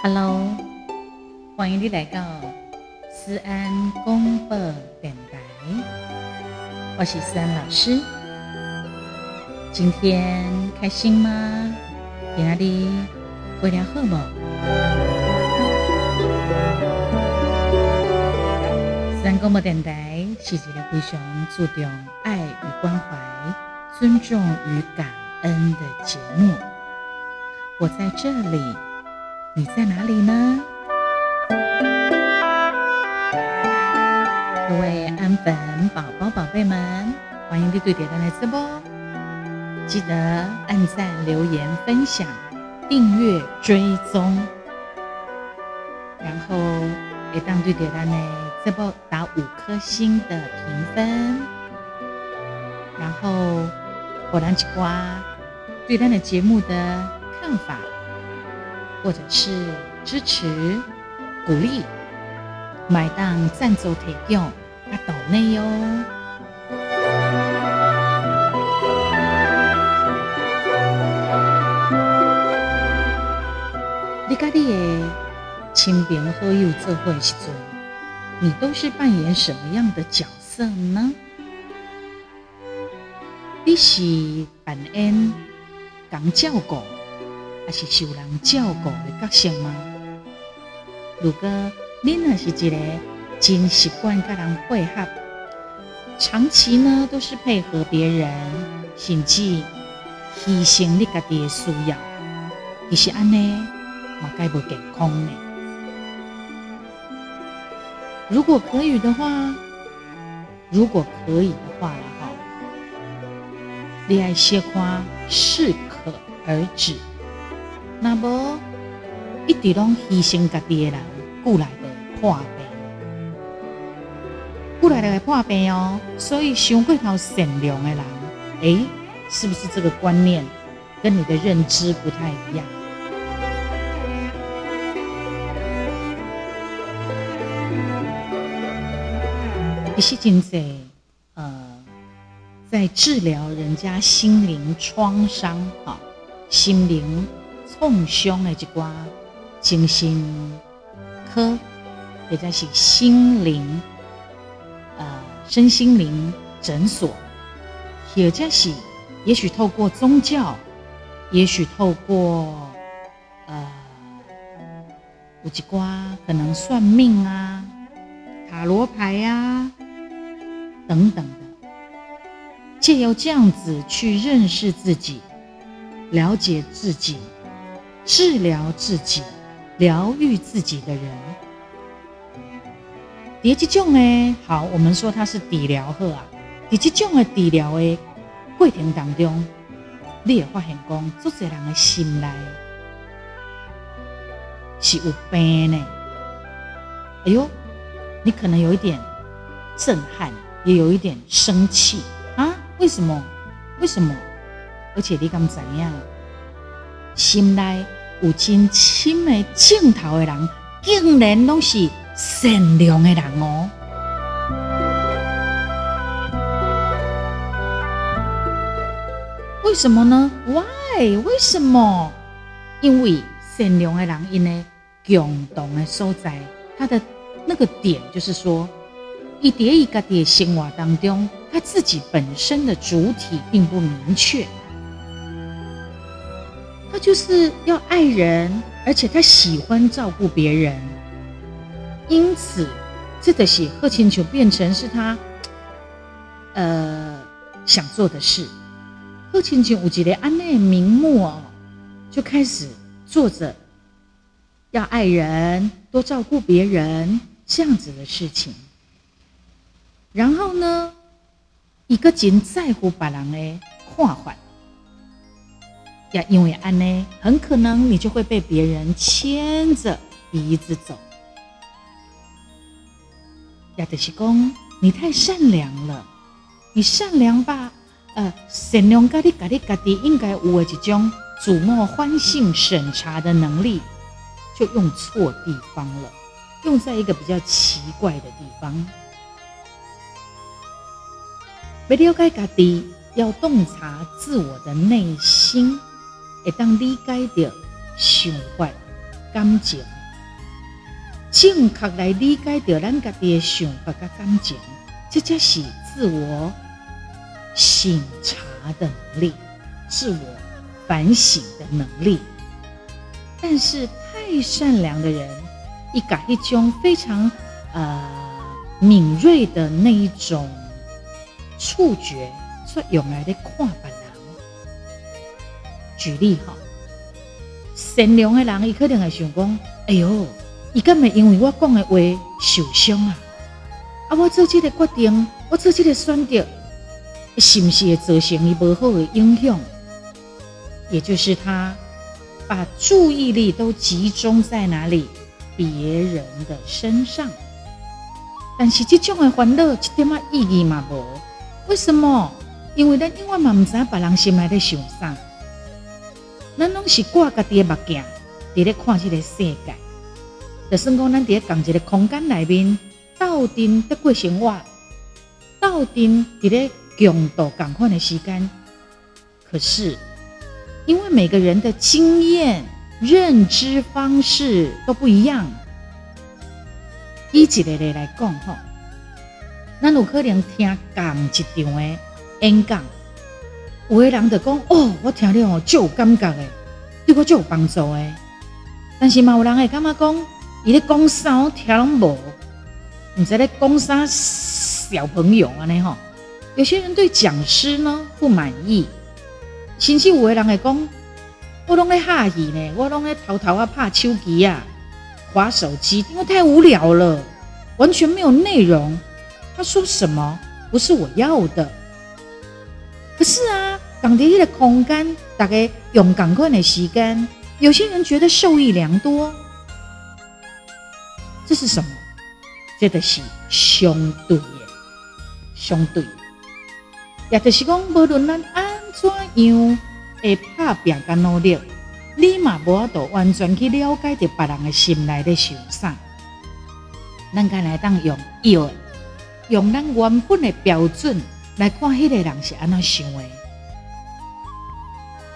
Hello，欢迎你来到思安公播电台，我是思安老师。今天开心吗？今天你过得好吗？思安公播电台是一个非常注重爱与关怀、尊重与感恩的节目。我在这里。你在哪里呢？各位安粉宝宝、宝贝们，欢迎你对点赞来直播，记得按赞、留言、分享、订阅、追踪，然后也当对点赞来直播打五颗星的评分，然后火兰吉瓜对咱的节目的看法。或者是支持、鼓励、买单赞助提供，啊抖内哟。你跟你的亲朋好友做伙时阵，你都是扮演什么样的角色呢？你是扮演讲照顾。还是受人照顾的角色吗？如果你也是一个真习惯跟人配合，长期呢都是配合别人，甚至牺牲你自己的需要，其实安尼嘛该不健康呢？如果可以的话，如果可以的话了哈，你爱鲜花适可而止。那么一直拢牺牲家己的人，过来的破病，过来的破病哦。所以，想过头善良的人，诶，是不是这个观念跟你的认知不太一样？一些经济，呃，在治疗人家心灵创伤，哈，心灵。创伤的一挂精神科，或者是心灵呃身心灵诊所，或者是也许透过宗教，也许透过呃有一挂可能算命啊、塔罗牌啊等等的，借由这样子去认识自己，了解自己。治疗自己、疗愈自己的人，第几种呢？好，我们说它是底疗好啊。第几种的治疗诶过程当中，你会发现讲，做这人的心内是有病呢。哎呦，你可能有一点震撼，也有一点生气啊？为什么？为什么？而且你敢怎样？心内有真深的镜头的人，竟然都是善良的人哦。为什么呢？Why？为什么？因为善良的人，因为共同的所在，他的那个点就是说，一叠一个叠生活当中，他自己本身的主体并不明确。他就是要爱人，而且他喜欢照顾别人，因此这个是贺亲球变成是他呃想做的事。贺亲球，我觉得安内名目哦，就开始做着要爱人、多照顾别人这样子的事情。然后呢，一个真在乎别人的看法。也，因为安呢，很可能你就会被别人牵着鼻子走。呀，就是讲你太善良了，你善良吧？呃，善良家你家你家己应该有的这种瞩目欢性审查的能力，就用错地方了，用在一个比较奇怪的地方。要了解家己，要洞察自我的内心，会当理解到想法、感情，正确来理解到咱家己的想法跟感情，这才是自我省察的能力，自我反省的能力。但是太善良的人，一改一种非常呃敏锐的那一种触觉，所用来的看别人。举例哈，善良的人，伊可能会想讲：哎呦，伊敢会因为我讲的话受伤啊？啊，我做这个决定，我做这个选择，是毋是会造成伊无好的影响？也就是他把注意力都集中在哪里？别人的身上，但是这种的烦恼一点仔意义嘛无？为什么？因为咱永远嘛唔知别人心内在想啥，咱拢是挂家己的目镜伫咧看这个世界，就算讲咱伫咧同一个空间内面斗阵在过生活，斗阵伫咧共度共款的时间，可是因为每个人的经验。认知方式都不一样。以一个例来讲吼，咱有可能听同一场的演讲，有的人就讲哦，我听了哦，就有感觉的，对我就有帮助的。但是嘛，有人会感觉讲，伊咧讲啥我听拢无，唔知咧讲啥小朋友安尼吼。有些人对讲师呢不满意，甚至有的人会讲。我拢在哈戏呢，我拢在偷偷啊拍手机啊，划手机，因为太无聊了，完全没有内容。他说什么不是我要的？可是啊，港铁的空间，大概用赶快的时间，有些人觉得受益良多。这是什么？这个是相对的，相对的，也就是讲，无论咱安怎样。会拍拼甲努力，你嘛无法度完全去了解着别人的心内的想啥。咱该来当用药，用咱原本的标准来看，迄个人是安怎想的。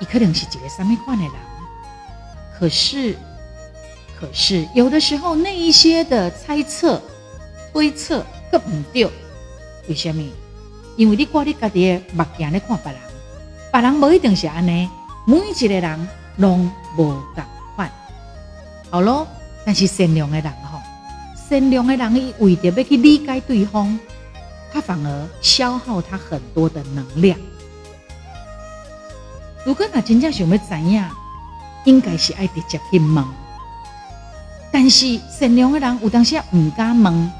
伊可能是一个什么款的人，可是，可是有的时候那一些的猜测、推测都唔对。为什么？因为你挂你家己的目镜咧看别人。别人无一定是安尼，每一个人拢无共款。好咯，但是善良的人，善良的人伊为着要去理解对方，他反而消耗他很多的能量。如果他真正想要知影，应该是爱直接去问。但是善良的人有当时唔敢问，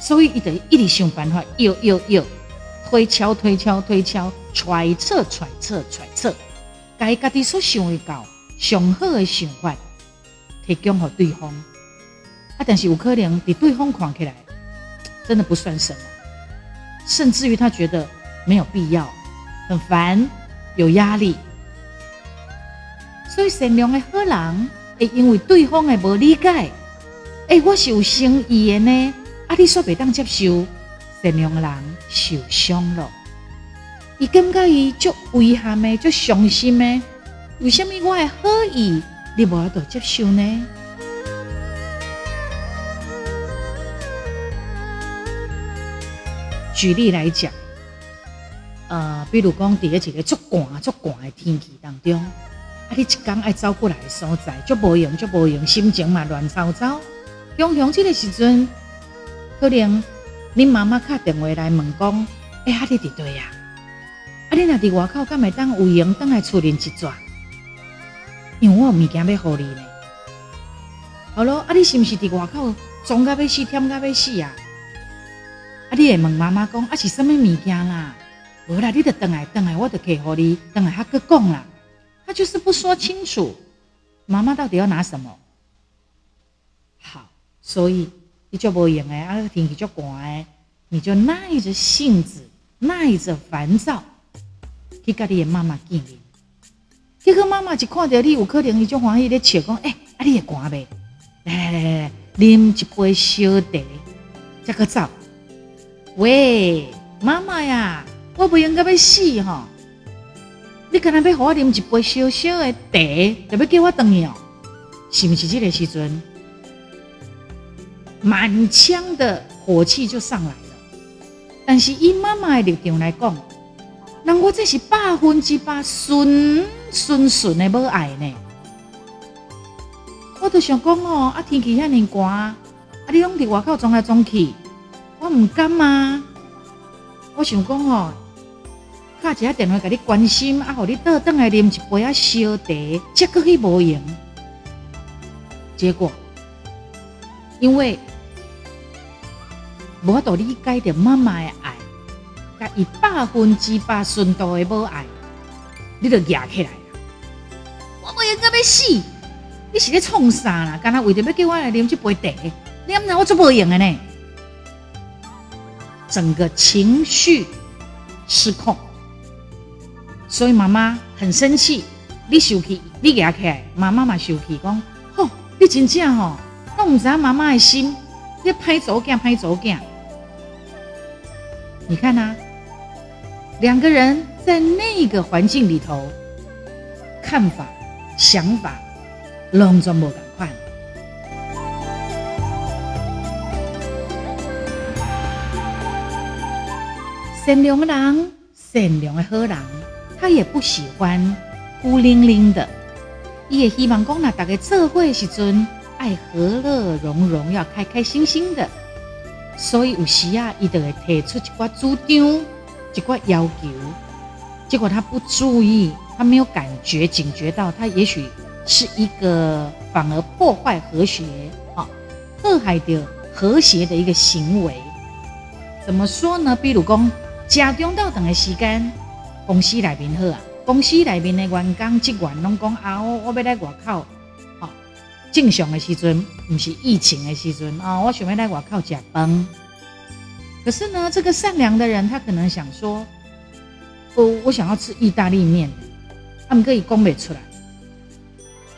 所以伊就一直想办法，要要要。推敲、推敲、推敲，揣测、揣测、揣测，该家己所想的到上好的想法，提供给对方。啊，但是有可能比对方看起来真的不算什么，甚至于他觉得没有必要，很烦，有压力。所以善良的好人，会因为对方的无理解，诶、我是有诚意的呢，啊，你说袂当接受。善良的人受伤了，伊感觉伊足遗憾的，足伤心的。为什么我的好意你无法度接受呢？举例来讲，呃，比如讲，伫个一个足寒足寒的天气当中，啊，你一天爱走过来的所在，足无用，足无用，心情嘛乱糟糟。用用这个时阵，可能。恁妈妈打电话来问讲：“哎、欸，阿弟伫对呀？啊，你若伫外口，敢会当有闲当来厝里一转？因为我有物件要互你呢。好咯，啊，你是毋是伫外口装甲要死，忝甲要死啊？啊，你会问妈妈讲：啊，是什么物件啦？无啦，你着转来转来，我着可以互你转来还阁讲啦。他就是不说清楚，妈妈到底要拿什么？好，所以。你就无用诶，啊，天气足寒诶，你就耐着性子，耐着烦躁，去甲你诶妈妈见面。结果妈妈一看到你，有可能伊就欢喜咧笑讲：“诶、欸，啊，你会寒未？来来来来来，啉一杯小茶，再阁走。”喂，妈妈呀，我不应该要死哈！你可能要和我啉一杯小小的茶，就要叫我等你哦，是不是这个时阵，满腔的火气就上来了。但是以妈妈的立场来讲，那我这是百分之百顺顺顺的要爱呢。我都想讲哦，啊天气遐尼寒，啊你拢伫外口装来装去，我唔敢嘛。我想讲哦，打一下电话给你关心，啊，互你倒转来啉一杯啊烧茶，结果去无用。结果，因为无法度理解着妈妈的爱，甲伊百分之百纯度的母爱，你就压起来了。我不应该要死。你是咧创啥啦？刚才为着要叫我来啉这杯茶，你唔知我做无用的呢？整个情绪失控，所以妈妈很生气。你生气，你压起来，妈妈嘛生气，讲吼，你真正吼，都唔知妈妈的心，你歹祖囝，歹祖囝。你看呐、啊，两个人在那个环境里头，看法、想法。拢总无共善良的人，善良的好人，他也不喜欢孤零零的。伊也希望讲，那大家做伙的时阵，爱和乐融融，要开开心心的。所以有时啊，伊就会提出一寡主张，一寡要求。结果他不注意，他没有感觉、警觉到，他也许。是一个反而破坏和谐，啊，破坏掉和谐的一个行为。怎么说呢？比如讲，家中到等的时间，公司内面好啊，公司内面的员工职员拢讲啊，我我要来外口，啊，正常的时阵，不是疫情的时阵啊，我想要来外口吃饭。可是呢，这个善良的人，他可能想说，我我想要吃意大利面，他们可以讲不出来。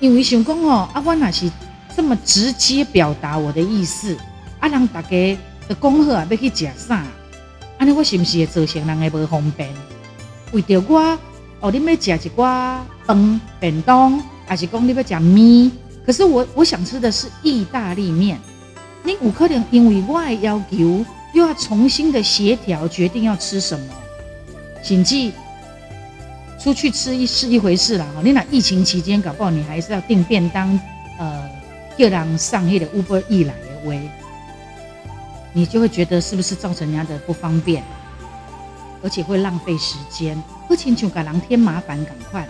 因为想讲哦，啊，我若是这么直接表达我的意思，啊，让大家都讲好啊，要去吃啥？安尼我是不是会造成人个不方便？为着我哦，你要吃一寡饭便当，还是讲你要吃面？可是我我想吃的是意大利面，你有可能因为我的要求，又要重新的协调，决定要吃什么？请记。出去吃一是一回事啦，你那疫情期间搞不好你还是要订便当，呃，叫人上去的 Uber Eats 来的喂，你就会觉得是不是造成人家的不方便，而且会浪费时间，而且就给人添麻烦赶快，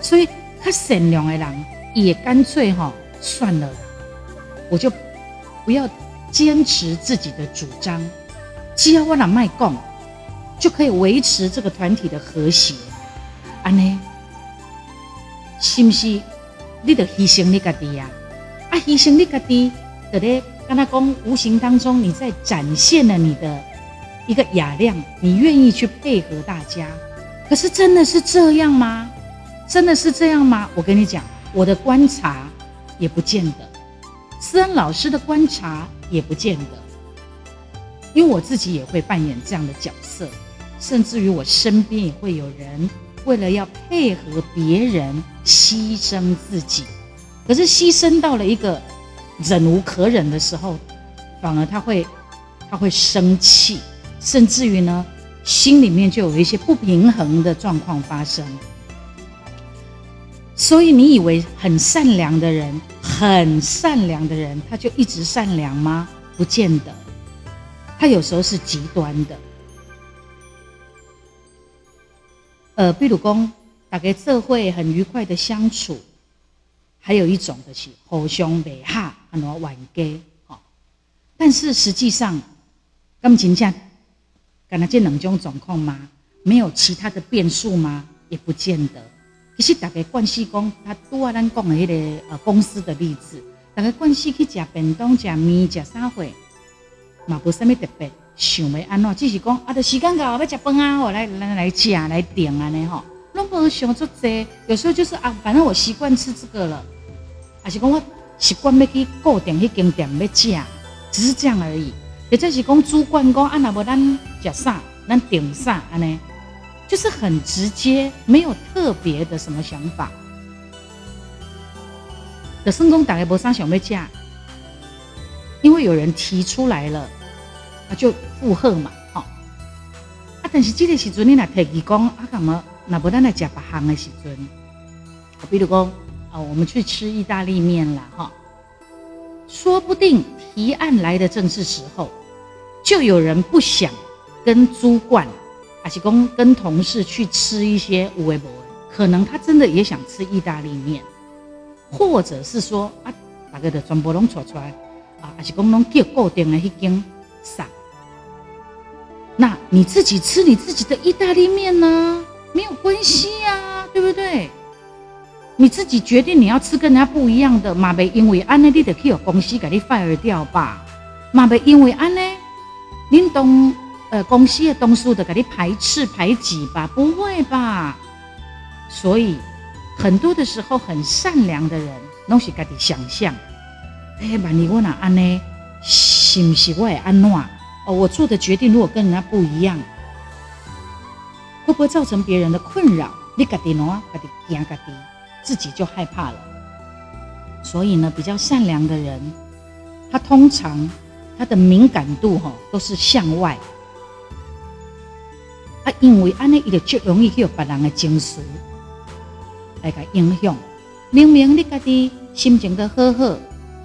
所以他善良的人也干脆哈算了，我就不要坚持自己的主张，只要我那卖供，就可以维持这个团体的和谐。安呢？是不是？你得牺牲你自己呀！啊，牺牲你自己，对不对？跟他讲，无形当中你在展现了你的一个雅量，你愿意去配合大家。可是真的是这样吗？真的是这样吗？我跟你讲，我的观察也不见得，思恩老师的观察也不见得，因为我自己也会扮演这样的角色，甚至于我身边也会有人。为了要配合别人，牺牲自己，可是牺牲到了一个忍无可忍的时候，反而他会他会生气，甚至于呢，心里面就有一些不平衡的状况发生。所以你以为很善良的人，很善良的人，他就一直善良吗？不见得，他有时候是极端的。呃，比如讲，大家社会很愉快的相处，还有一种的是互相美哈，很多玩家，但是实际上，感情这样，敢那这两种状况吗？没有其他的变数吗？也不见得。其实大家关系讲，他拄啊咱讲的迄个呃公司的例子，大家关系去食便当、食面、食啥货，嘛无啥物特别。想要安怎，只是讲啊，的时间到要食饭啊，我来来来吃来点啊呢吼，拢无想做这，有时候就是啊，反正我习惯吃这个了，还是讲我习惯要去固定迄间店要吃，只是这样而已。或者是讲主管讲啊，那无咱吃啥，咱点啥安尼，就是很直接，没有特别的什么想法。的成功打开博上小妹架，因为有人提出来了，啊，就附和嘛，好、哦。啊，但是这个时阵你来提议讲，啊，干嘛？那不咱来吃别行的时阵，比如讲，啊，我们去吃意大利面了，哈、哦。说不定提案来的正是时候，就有人不想跟主管，还是讲跟同事去吃一些无为不为，可能他真的也想吃意大利面。或者是说啊，大家的全部拢出出来啊，还是讲拢叫固定的一间啥？那你自己吃你自己的意大利面呢？没有关系呀，对不对？你自己决定你要吃跟人家不一样的，嘛别因为安呢，你得去有公司给你 fire 掉吧？嘛别因为安呢，恁东呃公司的东西的给你排斥排挤吧？不会吧？所以。很多的时候，很善良的人，拢是家己想象。哎、欸，万一我哪安呢？是不是我也安怎？哦，我做的决定如果跟人家不一样，会不会造成别人的困扰？你家己喏，家己惊家己，自己就害怕了。所以呢，比较善良的人，他通常他的敏感度哈都是向外。啊，因为安呢，伊就容易去有别人的情绪。来个影响，明明你家己心情的好好，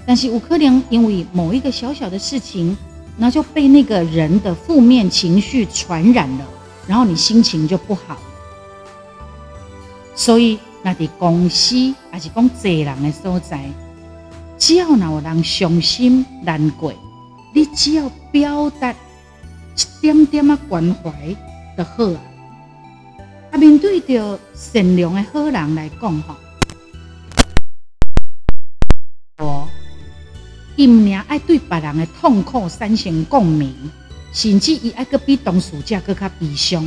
但是有可能因为某一个小小的事情，那就被那个人的负面情绪传染了，然后你心情就不好。所以那伫公司还是讲济人的所在，只要有人伤心难过，你只要表达一点点啊关怀就好啊。啊，面对着善良的好人来讲，吼，我伊毋然爱对别人的痛苦产生共鸣，甚至伊爱搁比当事者搁较悲伤。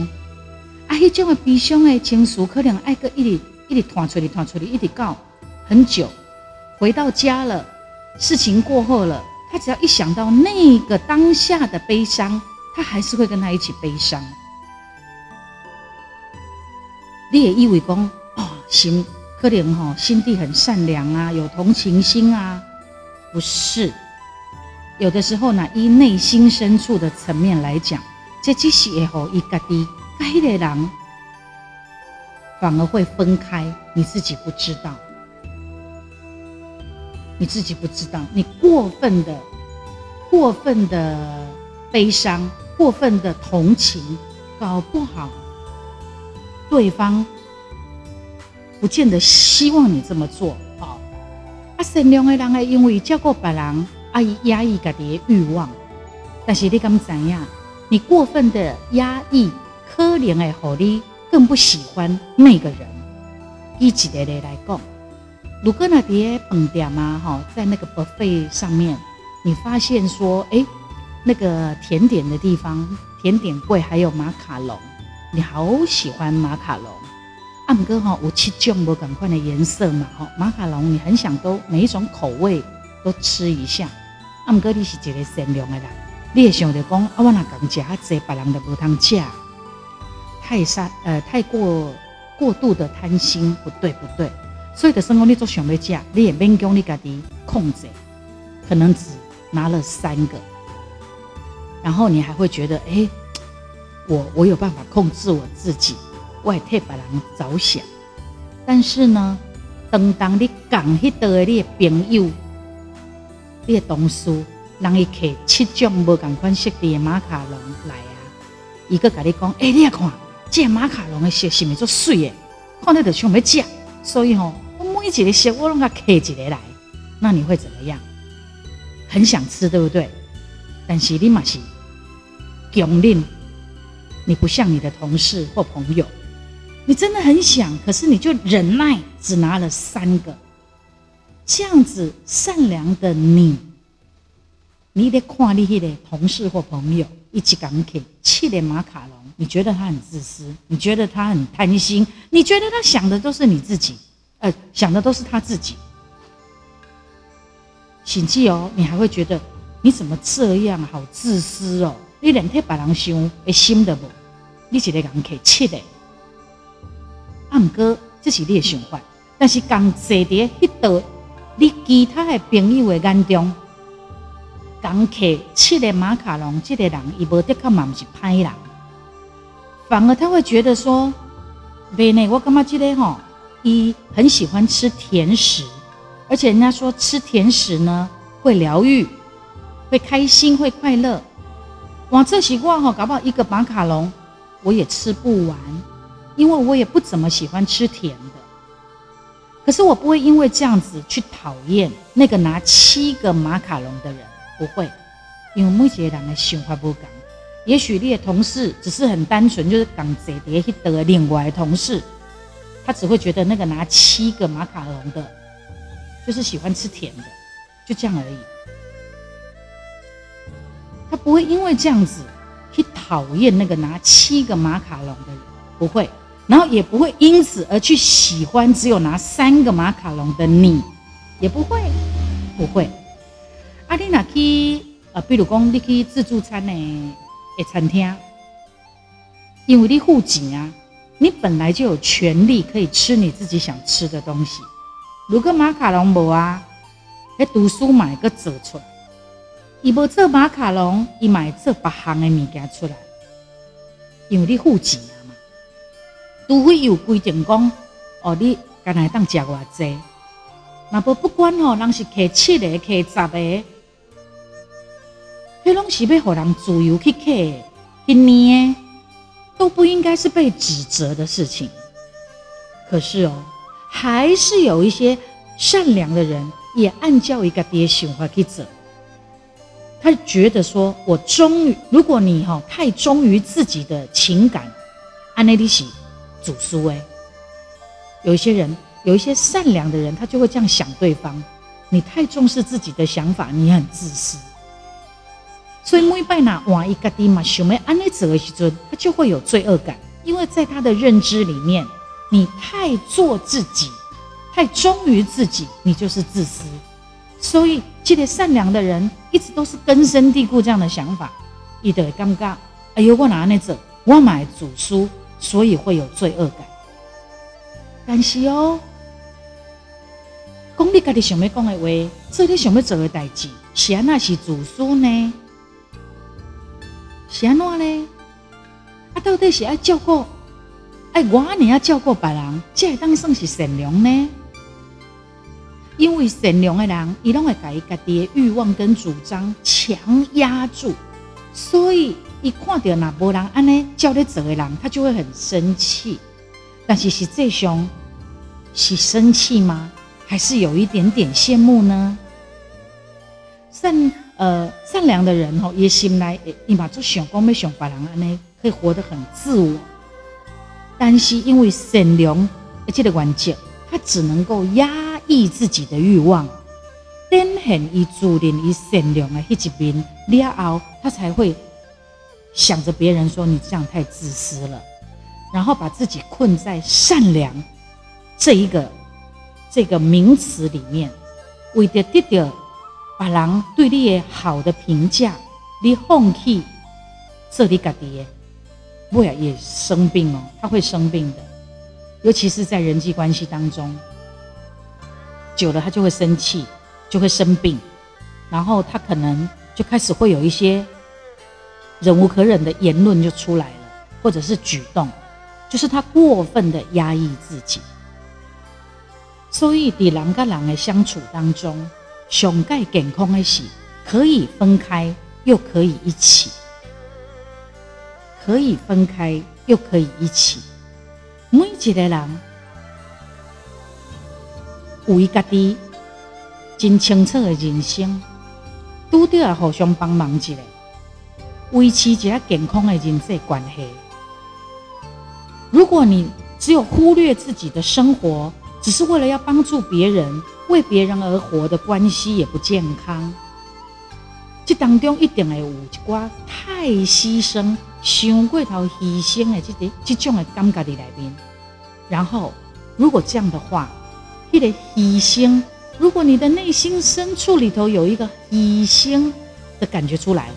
啊，迄种的悲伤的情绪，可能爱搁一直一直拖出去，拖出去，一直告很久。回到家了，事情过后了，他只要一想到那个当下的悲伤，他还是会跟他一起悲伤。你也以为讲哦，心可怜哈，心地很善良啊，有同情心啊，不是。有的时候呢，以内心深处的层面来讲，这只是会让伊家己该的人反而会分开，你自己不知道，你自己不知道，你过分的、过分的悲伤、过分的同情，搞不好。对方不见得希望你这么做，好。啊，善良的人会因为照顾别人，而压抑自己的欲望。但是你敢知影？你过分的压抑，可怜的让你更不喜欢那个人。以一个例来讲，如果那碟饭店啊，哈，在那个 buffet 上面，你发现说，哎，那个甜点的地方，甜点柜还有马卡龙。你好喜欢马卡龙，阿姆哥哈，有七种不同款的颜色嘛哈，马卡龙你很想都每一种口味都吃一下。阿姆哥你是一个善良的人，你也想着讲啊，我那讲吃啊，这别人的无通吃，太善呃太过过度的贪心，不对不对。所以的生活你做想要吃，你也免讲你家己控制，可能只拿了三个，然后你还会觉得哎。欸我我有办法控制我自己，我也替别人着想。但是呢，当当你讲迄道的你的朋友，你的同事，让伊摕七种无共款色的马卡龙来啊，伊个跟你讲，哎、欸，你看，这马卡龙的色是咪做水的？看你就想要吃，所以吼，我每一个色我拢甲摕一个来，那你会怎么样？很想吃，对不对？但是你嘛是强忍。你不像你的同事或朋友，你真的很想，可是你就忍耐，只拿了三个，这样子善良的你，你得看你的同事或朋友一起感慨，七点马卡龙，你觉得他很自私，你觉得他很贪心，你觉得他想的都是你自己，呃，想的都是他自己，请记哦，你还会觉得你怎么这样，好自私哦。你连替别人想的心都无，你一个人客气的，毋过这是你的想法，但是刚坐伫迄道，你其他的朋友的眼中，刚客吃的马卡龙，这个人伊无的确嘛毋是歹人，反而他会觉得说，袂呢，我感觉这个吼，伊很喜欢吃甜食，而且人家说吃甜食呢会疗愈，会开心，会快乐。哇，这习惯哈，搞不好一个马卡龙我也吃不完，因为我也不怎么喜欢吃甜的。可是我不会因为这样子去讨厌那个拿七个马卡龙的人，不会，因为每一个人的想法不同。也许你的同事只是很单纯，就是刚坐在迄的另外的同事，他只会觉得那个拿七个马卡龙的，就是喜欢吃甜的，就这样而已。他不会因为这样子去讨厌那个拿七个马卡龙的人，不会，然后也不会因此而去喜欢只有拿三个马卡龙的你，也不会，不会。阿丽娜去呃，比如讲你去自助餐诶诶餐厅，因为你付钱啊，你本来就有权利可以吃你自己想吃的东西。如果马卡龙无啊，诶，读书买个做出来。伊无做马卡龙，伊买做别项的物件出来，因为你付钱啊嘛。除非有规定讲，哦，你干来当食偌济，那不不管哦，人是客七个、客十个，迄拢是要互人自由去客去捏，都不应该是被指责的事情。可是哦，还是有一些善良的人，也按照伊家己的想法去走。他觉得说：“我忠于，如果你哈太忠于自己的情感，安内利喜主苏哎，有一些人，有一些善良的人，他就会这样想对方。你太重视自己的想法，你很自私。所以每拜拿往一个地嘛，想要安内走的时阵，他就会有罪恶感，因为在他的认知里面，你太做自己，太忠于自己，你就是自私。”所以，这个善良的人一直都是根深蒂固这样的想法，伊就会感觉，哎呦，我哪那走，我买主书，所以会有罪恶感。但是哦，讲你家己想要讲的话，做你想要做的代志，是安那是主书呢？是安怎呢？啊，到底是爱照顾，哎，我你要照顾别人，这会当算是善良呢？因为善良的人，伊拢会把伊家己的欲望跟主张强压住，所以伊看到那无人安尼叫你做的人，他就会很生气。但是实际上是生气吗？还是有一点点羡慕呢？善呃善良的人吼，伊心内伊嘛就想讲要像别人安尼，可以活得很自我。但是因为善良而且的关键，他只能够压。抑自己的欲望，展现伊自认伊善良的迄一面了后，他才会想着别人说你这样太自私了，然后把自己困在善良这一个这个名词里面，为了得到别人对你的好的评价，你放弃做你家己的，不然也生病哦，他会生病的，尤其是在人际关系当中。久了，他就会生气，就会生病，然后他可能就开始会有一些忍无可忍的言论就出来了，或者是举动，就是他过分的压抑自己。所以，在人跟人的相处当中，上盖健康的是可以分开，又可以一起；可以分开，又可以一起。每一个人。有伊家己真清楚的人生，拄着要互相帮忙一下，维持一下健康的人际关系。如果你只有忽略自己的生活，只是为了要帮助别人、为别人而活的关系，也不健康。这当中一定会有一寡太牺牲、想过头牺牲的这个这种的感觉在里面。然后，如果这样的话，一个牺牲，如果你的内心深处里头有一个牺牲的感觉出来，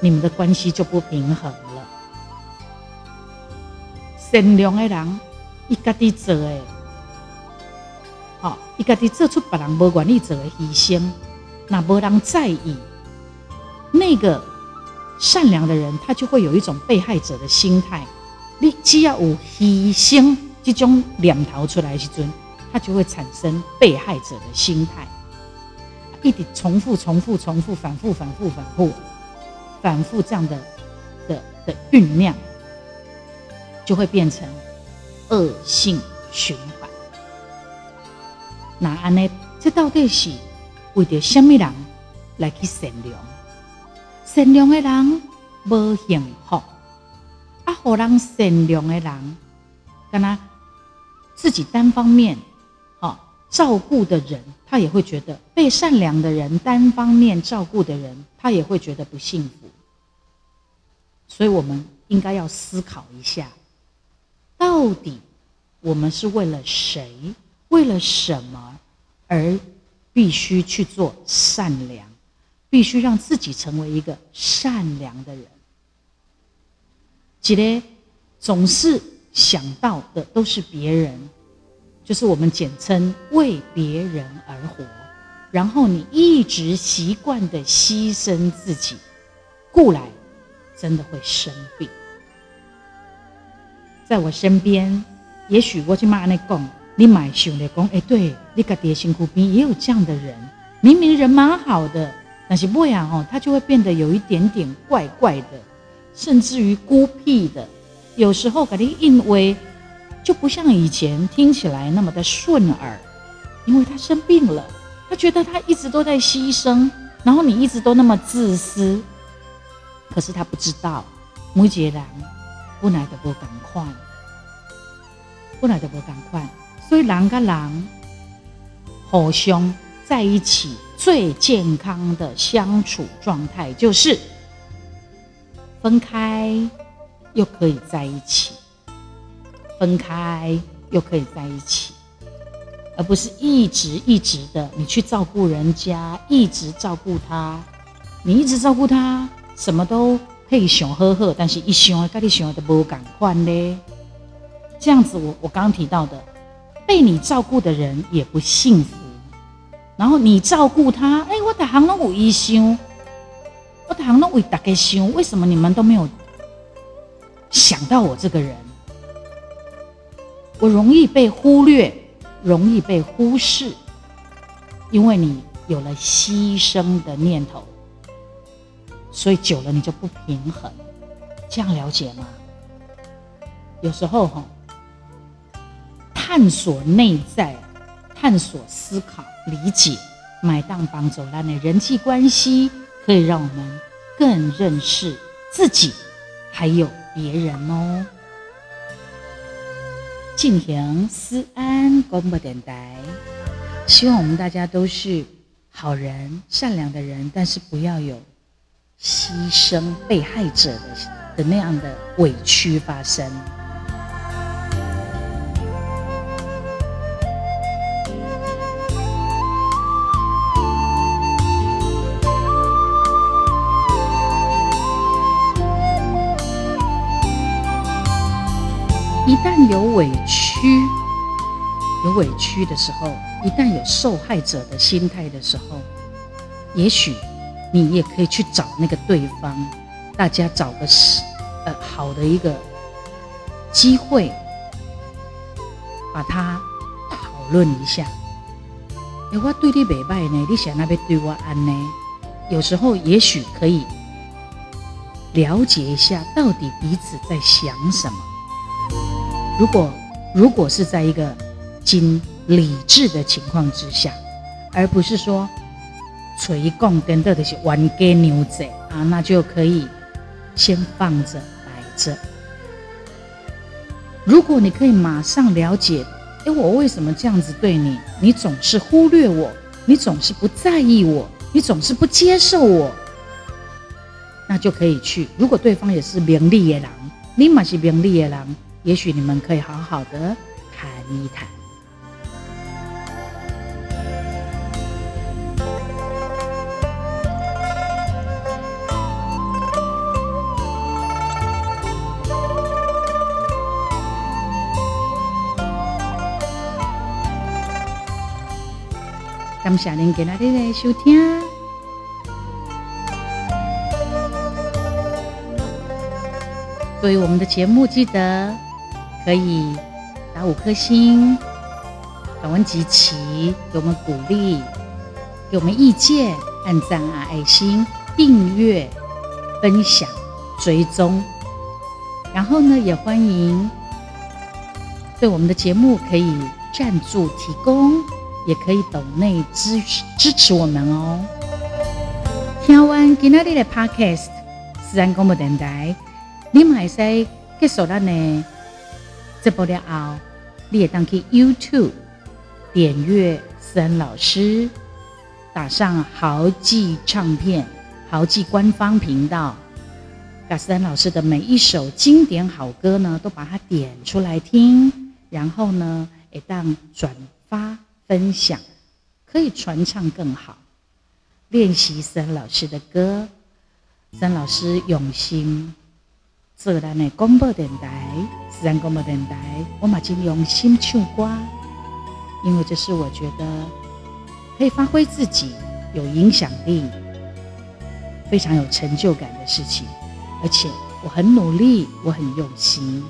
你们的关系就不平衡了。善良的人伊家己做诶，好，伊家己做出别人无愿意做诶牺牲，那无人在意，那个善良的人，他就会有一种被害者的心态。你只要有牺牲这种念头出来时阵，他就会产生被害者的心态，一直重复、重复、重复、反复、反复、反复、反复这样的的的酝酿，就会变成。恶性循环。那安呢？这到底是为着什么人来去善良？善良的人无幸福，啊，好人善良的人，跟他自己单方面好照顾的人，他也会觉得被善良的人单方面照顾的人，他也会觉得不幸福。所以，我们应该要思考一下。到底我们是为了谁？为了什么而必须去做善良？必须让自己成为一个善良的人？记得总是想到的都是别人，就是我们简称为别人而活。然后你一直习惯的牺牲自己，故来真的会生病。在我身边，也许我去骂那讲，你买想的讲，哎，对，你个爹辛苦边也有这样的人，明明人蛮好的，但是不然哦，他就会变得有一点点怪怪的，甚至于孤僻的。有时候给你因为就不像以前听起来那么的顺耳，因为他生病了，他觉得他一直都在牺牲，然后你一直都那么自私，可是他不知道，每一个人。本来就不赶快，本来就不赶快，所以人跟人互相在一起最健康的相处状态，就是分开又可以在一起，分开又可以在一起，而不是一直一直的你去照顾人家，一直照顾他，你一直照顾他，什么都。可以想呵呵，但是一想跟你想的不赶快呢。这样子我，我刚提到的，被你照顾的人也不幸福。然后你照顾他，哎、欸，我的行拢有医生，我的行拢为大家想，为什么你们都没有想到我这个人？我容易被忽略，容易被忽视，因为你有了牺牲的念头。所以久了你就不平衡，这样了解吗？有时候哈，探索内在、探索思考、理解，买当帮走烂的人际关系，可以让我们更认识自己，还有别人哦。静婷思安广播电台，希望我们大家都是好人、善良的人，但是不要有。牺牲被害者的的那样的委屈发生。一旦有委屈，有委屈的时候，一旦有受害者的心态的时候，也许。你也可以去找那个对方，大家找个是呃好的一个机会，把它讨论一下。哎，我对你没拜呢，你想那边对我安呢？有时候也许可以了解一下，到底彼此在想什么。如果如果是在一个经理智的情况之下，而不是说。垂共跟的的是玩给牛仔啊，那就可以先放着摆着。如果你可以马上了解，哎，我为什么这样子对你？你总是忽略我，你总是不在意我，你总是不接受我，那就可以去。如果对方也是名利的人，你嘛是名利的人，也许你们可以好好的谈一谈。感谢您今日的收听。对于我们的节目，记得可以打五颗星，访问集齐，给我们鼓励，给我们意见，按赞啊，爱心，订阅，分享，追踪。然后呢，也欢迎对我们的节目可以赞助提供。也可以抖内支持支持我们哦。听完今天的 Podcast，自然广播电台，你们还是结束了呢。这播了后，你也当去 YouTube 点阅思安老师，打上豪记唱片、豪记官方频道，把思安老师的每一首经典好歌呢，都把它点出来听，然后呢，也当转发。分享可以传唱更好，练习思安老师的歌。思安老师用心做咱的广播电台，思安广播电台，我马上用心唱歌，因为这是我觉得可以发挥自己、有影响力、非常有成就感的事情，而且我很努力，我很用心。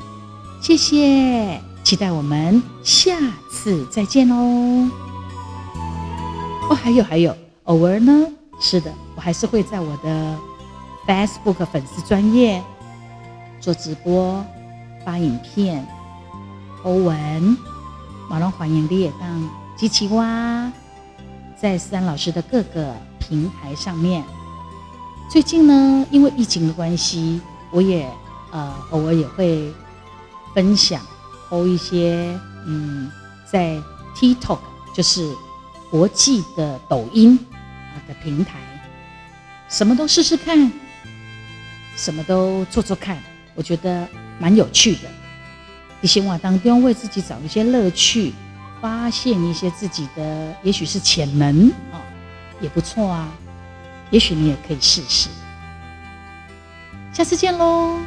谢谢。期待我们下次再见哦！哦，还有还有，偶尔呢，是的，我还是会在我的 Facebook 粉丝专业做直播、发影片、欧文，马龙欢迎你也当机器蛙，在思安老师的各个平台上面。最近呢，因为疫情的关系，我也呃偶尔也会分享。投一些嗯，在 TikTok 就是国际的抖音的平台，什么都试试看，什么都做做看，我觉得蛮有趣的。你生活当中为自己找一些乐趣，发现一些自己的也许是潜能啊，也不错啊。也许你也可以试试。下次见喽。